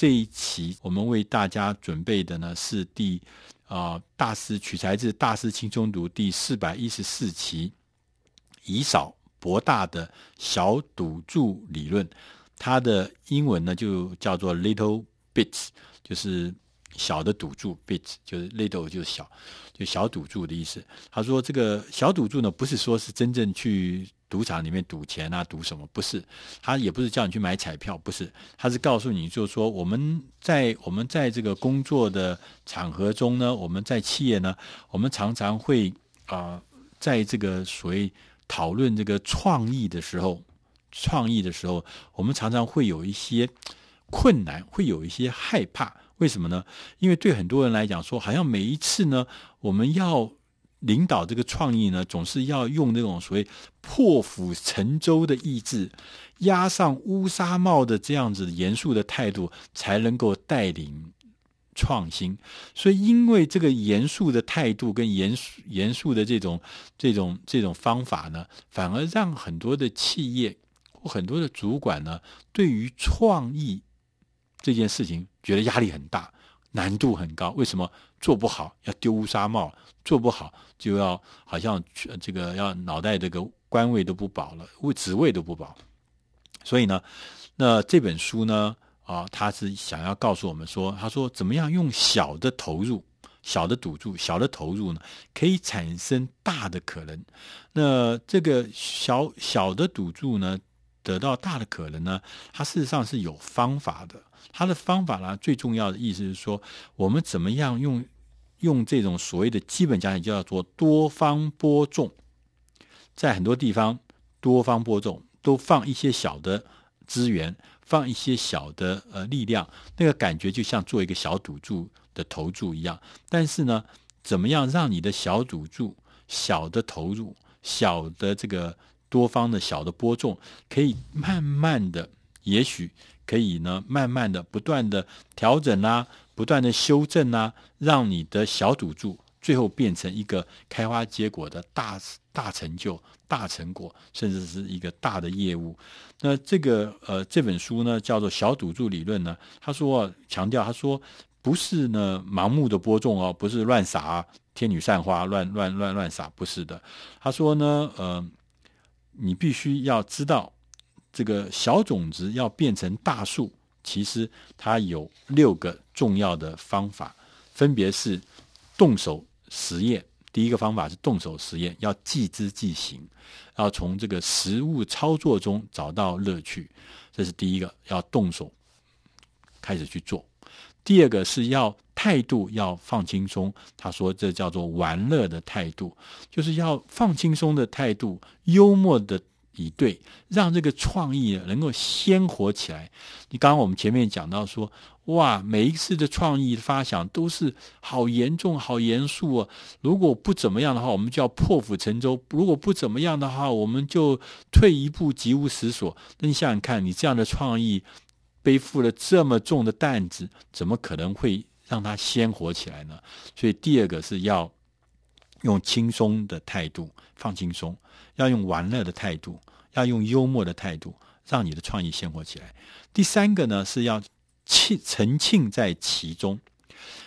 这一期我们为大家准备的呢是第啊、大师取材自大师轻松读第四百一十四期，以少博大的小赌注理论，它的英文呢就叫做 Little Bits，就是小的赌注，Bits 就是 Little 就是小，就小赌注的意思。他说这个小赌注呢，不是说是真正去。赌场里面赌钱啊，赌什么？不是，他也不是叫你去买彩票，不是，他是告诉你，就是说我们在我们在这个工作的场合中呢，我们在企业呢，我们常常会啊、在这个所谓讨论这个创意的时候，创意的时候，我们常常会有一些困难，会有一些害怕。为什么呢？因为对很多人来讲说，好像每一次呢，我们要。领导这个创意呢，总是要用那种所谓破釜沉舟的意志，压上乌纱帽的这样子严肃的态度，才能够带领创新。所以，因为这个严肃的态度跟严肃严肃的这种这种这种方法呢，反而让很多的企业或很多的主管呢，对于创意这件事情觉得压力很大。难度很高，为什么做不好要丢乌纱帽？做不好就要好像这个要脑袋这个官位都不保了，位职位都不保。所以呢，那这本书呢，啊，他是想要告诉我们说，他说怎么样用小的投入、小的赌注、小的投入呢，可以产生大的可能。那这个小小的赌注呢，得到大的可能呢，它事实上是有方法的。它的方法呢，最重要的意思是说，我们怎么样用用这种所谓的基本讲解，叫做多方播种，在很多地方多方播种，都放一些小的资源，放一些小的呃力量，那个感觉就像做一个小赌注的投注一样。但是呢，怎么样让你的小赌注、小的投入、小的这个多方的小的播种，可以慢慢的，也许。可以呢，慢慢的、不断的调整啊，不断的修正啊，让你的小赌注最后变成一个开花结果的大大成就、大成果，甚至是一个大的业务。那这个呃，这本书呢叫做《小赌注理论》呢，他说强调，他说不是呢盲目的播种哦，不是乱撒啊，天女散花乱乱乱乱撒，不是的。他说呢，呃，你必须要知道。这个小种子要变成大树，其实它有六个重要的方法，分别是动手实验。第一个方法是动手实验，要即知即行，要从这个实物操作中找到乐趣，这是第一个，要动手开始去做。第二个是要态度要放轻松，他说这叫做玩乐的态度，就是要放轻松的态度，幽默的。以对，让这个创意能够鲜活起来。你刚刚我们前面讲到说，哇，每一次的创意发想都是好严重、好严肃啊！如果不怎么样的话，我们就要破釜沉舟；如果不怎么样的话，我们就退一步，急无实所。那你想想看，你这样的创意背负了这么重的担子，怎么可能会让它鲜活起来呢？所以，第二个是要用轻松的态度，放轻松。要用玩乐的态度，要用幽默的态度，让你的创意鲜活起来。第三个呢，是要庆沉浸在其中。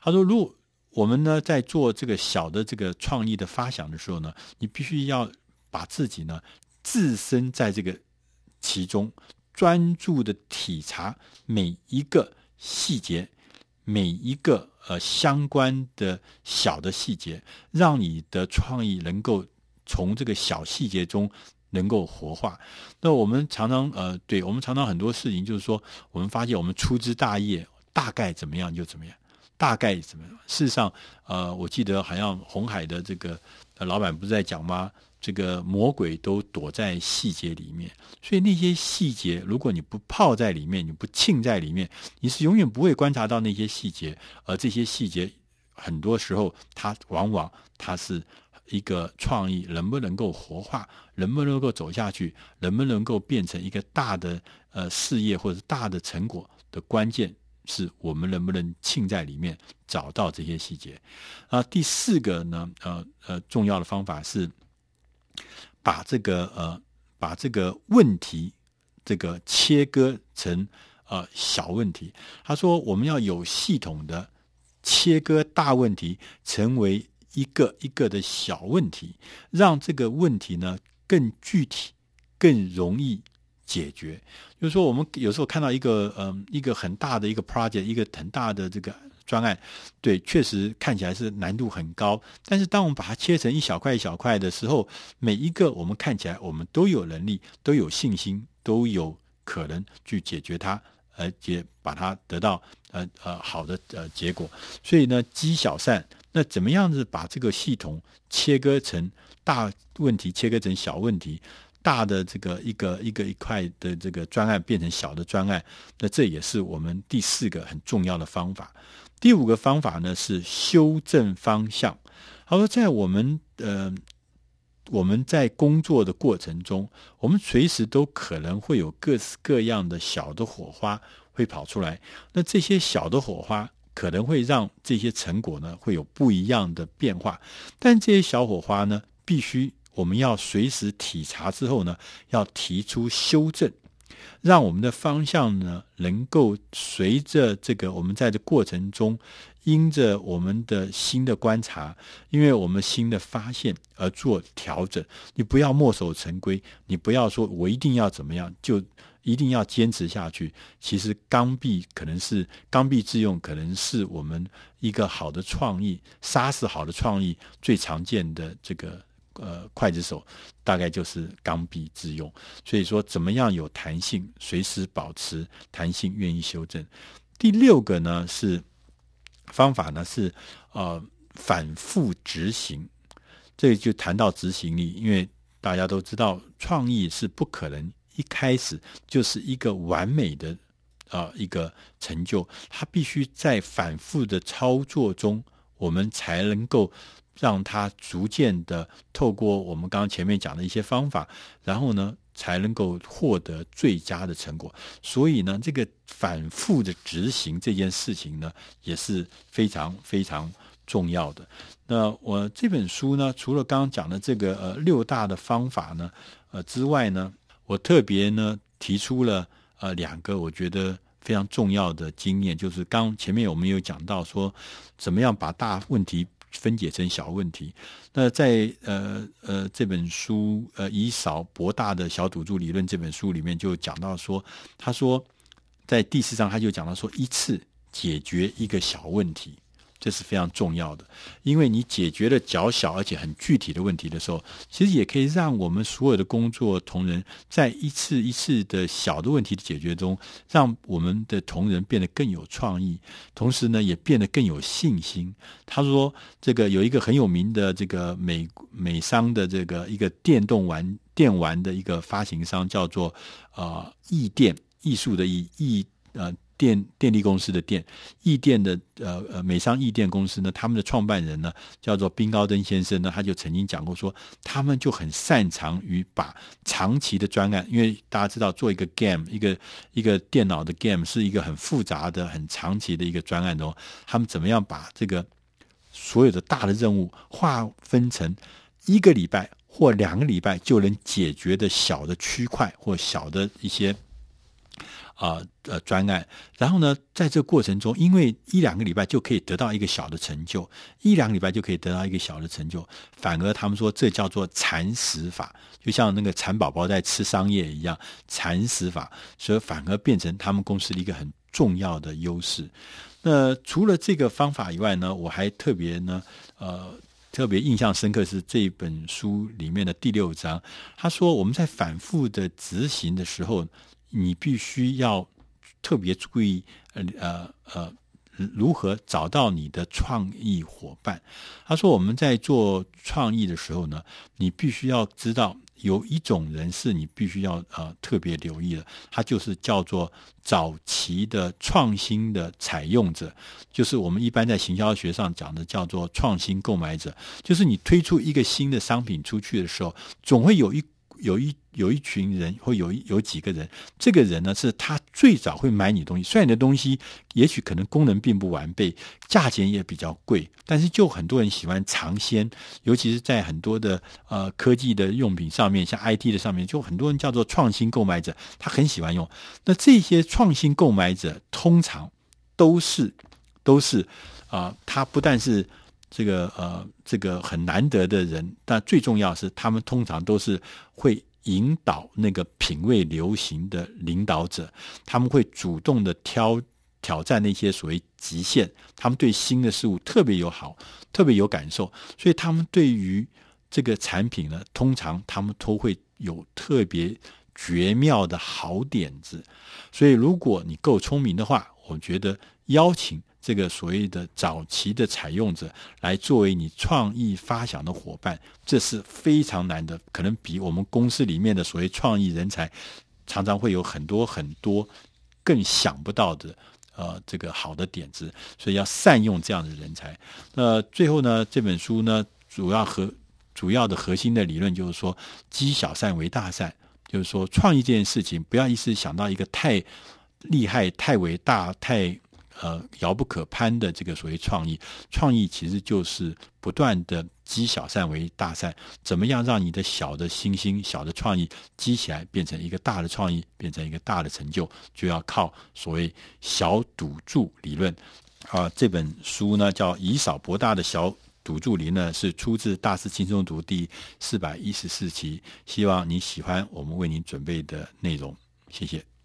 他说，如果我们呢在做这个小的这个创意的发想的时候呢，你必须要把自己呢置身在这个其中，专注的体察每一个细节，每一个呃相关的小的细节，让你的创意能够。从这个小细节中能够活化。那我们常常呃，对我们常常很多事情，就是说，我们发现我们粗枝大叶，大概怎么样就怎么样，大概怎么样。事实上，呃，我记得好像红海的这个老板不是在讲吗？这个魔鬼都躲在细节里面。所以那些细节，如果你不泡在里面，你不浸在里面，你是永远不会观察到那些细节。而这些细节，很多时候它往往它是。一个创意能不能够活化，能不能够走下去，能不能够变成一个大的呃事业或者大的成果的关键，是我们能不能浸在里面找到这些细节。啊，第四个呢，呃呃，重要的方法是把这个呃把这个问题这个切割成呃小问题。他说，我们要有系统的切割大问题，成为一个一个的小问题，让这个问题呢更具体、更容易解决。就是说，我们有时候看到一个嗯、呃、一个很大的一个 project，一个很大的这个。专案，对，确实看起来是难度很高。但是，当我们把它切成一小块一小块的时候，每一个我们看起来，我们都有能力，都有信心，都有可能去解决它，而且把它得到呃呃好的呃结果。所以呢，积小善，那怎么样子把这个系统切割成大问题，切割成小问题，大的这个一个一个一块的这个专案变成小的专案，那这也是我们第四个很重要的方法。第五个方法呢是修正方向。他说，在我们呃我们在工作的过程中，我们随时都可能会有各式各样的小的火花会跑出来。那这些小的火花可能会让这些成果呢会有不一样的变化。但这些小火花呢，必须我们要随时体察之后呢，要提出修正。让我们的方向呢，能够随着这个我们在这过程中，因着我们的新的观察，因为我们新的发现而做调整。你不要墨守成规，你不要说我一定要怎么样，就一定要坚持下去。其实刚愎可能是刚愎自用，可能是我们一个好的创意，杀死好的创意最常见的这个。呃，刽子手大概就是刚愎自用，所以说怎么样有弹性，随时保持弹性，愿意修正。第六个呢是方法呢是呃反复执行，这就谈到执行力，因为大家都知道创意是不可能一开始就是一个完美的啊、一个成就，它必须在反复的操作中，我们才能够。让他逐渐的透过我们刚刚前面讲的一些方法，然后呢，才能够获得最佳的成果。所以呢，这个反复的执行这件事情呢，也是非常非常重要的。那我这本书呢，除了刚刚讲的这个呃六大的方法呢，呃之外呢，我特别呢提出了呃两个我觉得非常重要的经验，就是刚前面我们有讲到说，怎么样把大问题。分解成小问题。那在呃呃这本书呃以少博大的小赌注理论这本书里面就讲到说，他说在第四章他就讲到说，一次解决一个小问题。这是非常重要的，因为你解决了较小而且很具体的问题的时候，其实也可以让我们所有的工作同仁在一次一次的小的问题的解决中，让我们的同仁变得更有创意，同时呢，也变得更有信心。他说，这个有一个很有名的这个美美商的这个一个电动玩电玩的一个发行商，叫做呃艺电，艺术的艺艺呃。电电力公司的电，易电的呃呃美商易电公司呢，他们的创办人呢叫做宾高登先生呢，他就曾经讲过说，他们就很擅长于把长期的专案，因为大家知道做一个 game，一个一个电脑的 game 是一个很复杂的、很长期的一个专案哦。他们怎么样把这个所有的大的任务划分成一个礼拜或两个礼拜就能解决的小的区块或小的一些。啊呃专案，然后呢，在这个过程中，因为一两个礼拜就可以得到一个小的成就，一两个礼拜就可以得到一个小的成就，反而他们说这叫做蚕食法，就像那个蚕宝宝在吃桑叶一样，蚕食法，所以反而变成他们公司的一个很重要的优势。那除了这个方法以外呢，我还特别呢，呃，特别印象深刻是这本书里面的第六章，他说我们在反复的执行的时候。你必须要特别注意，呃呃呃，如何找到你的创意伙伴。他说，我们在做创意的时候呢，你必须要知道有一种人是你必须要呃特别留意的，他就是叫做早期的创新的采用者，就是我们一般在行销学上讲的叫做创新购买者，就是你推出一个新的商品出去的时候，总会有一。有一有一群人，或有一有几个人，这个人呢是他最早会买你东西，虽然你的东西也许可能功能并不完备，价钱也比较贵，但是就很多人喜欢尝鲜，尤其是在很多的呃科技的用品上面，像 IT 的上面，就很多人叫做创新购买者，他很喜欢用。那这些创新购买者通常都是都是啊、他不但是。这个呃，这个很难得的人，但最重要是，他们通常都是会引导那个品味流行的领导者。他们会主动的挑挑战那些所谓极限，他们对新的事物特别友好，特别有感受，所以他们对于这个产品呢，通常他们都会有特别绝妙的好点子。所以，如果你够聪明的话，我觉得邀请。这个所谓的早期的采用者来作为你创意发想的伙伴，这是非常难的，可能比我们公司里面的所谓创意人才常常会有很多很多更想不到的呃这个好的点子，所以要善用这样的人才。那最后呢，这本书呢主要和主要的核心的理论就是说，积小善为大善，就是说创意这件事情不要一时想到一个太厉害、太伟大、太。呃，遥不可攀的这个所谓创意，创意其实就是不断的积小善为大善。怎么样让你的小的星星、小的创意积起来，变成一个大的创意，变成一个大的成就，就要靠所谓小赌注理论。啊，这本书呢叫《以少博大的小赌注理》呢，是出自《大师轻松读》第四百一十四期。希望你喜欢我们为您准备的内容，谢谢。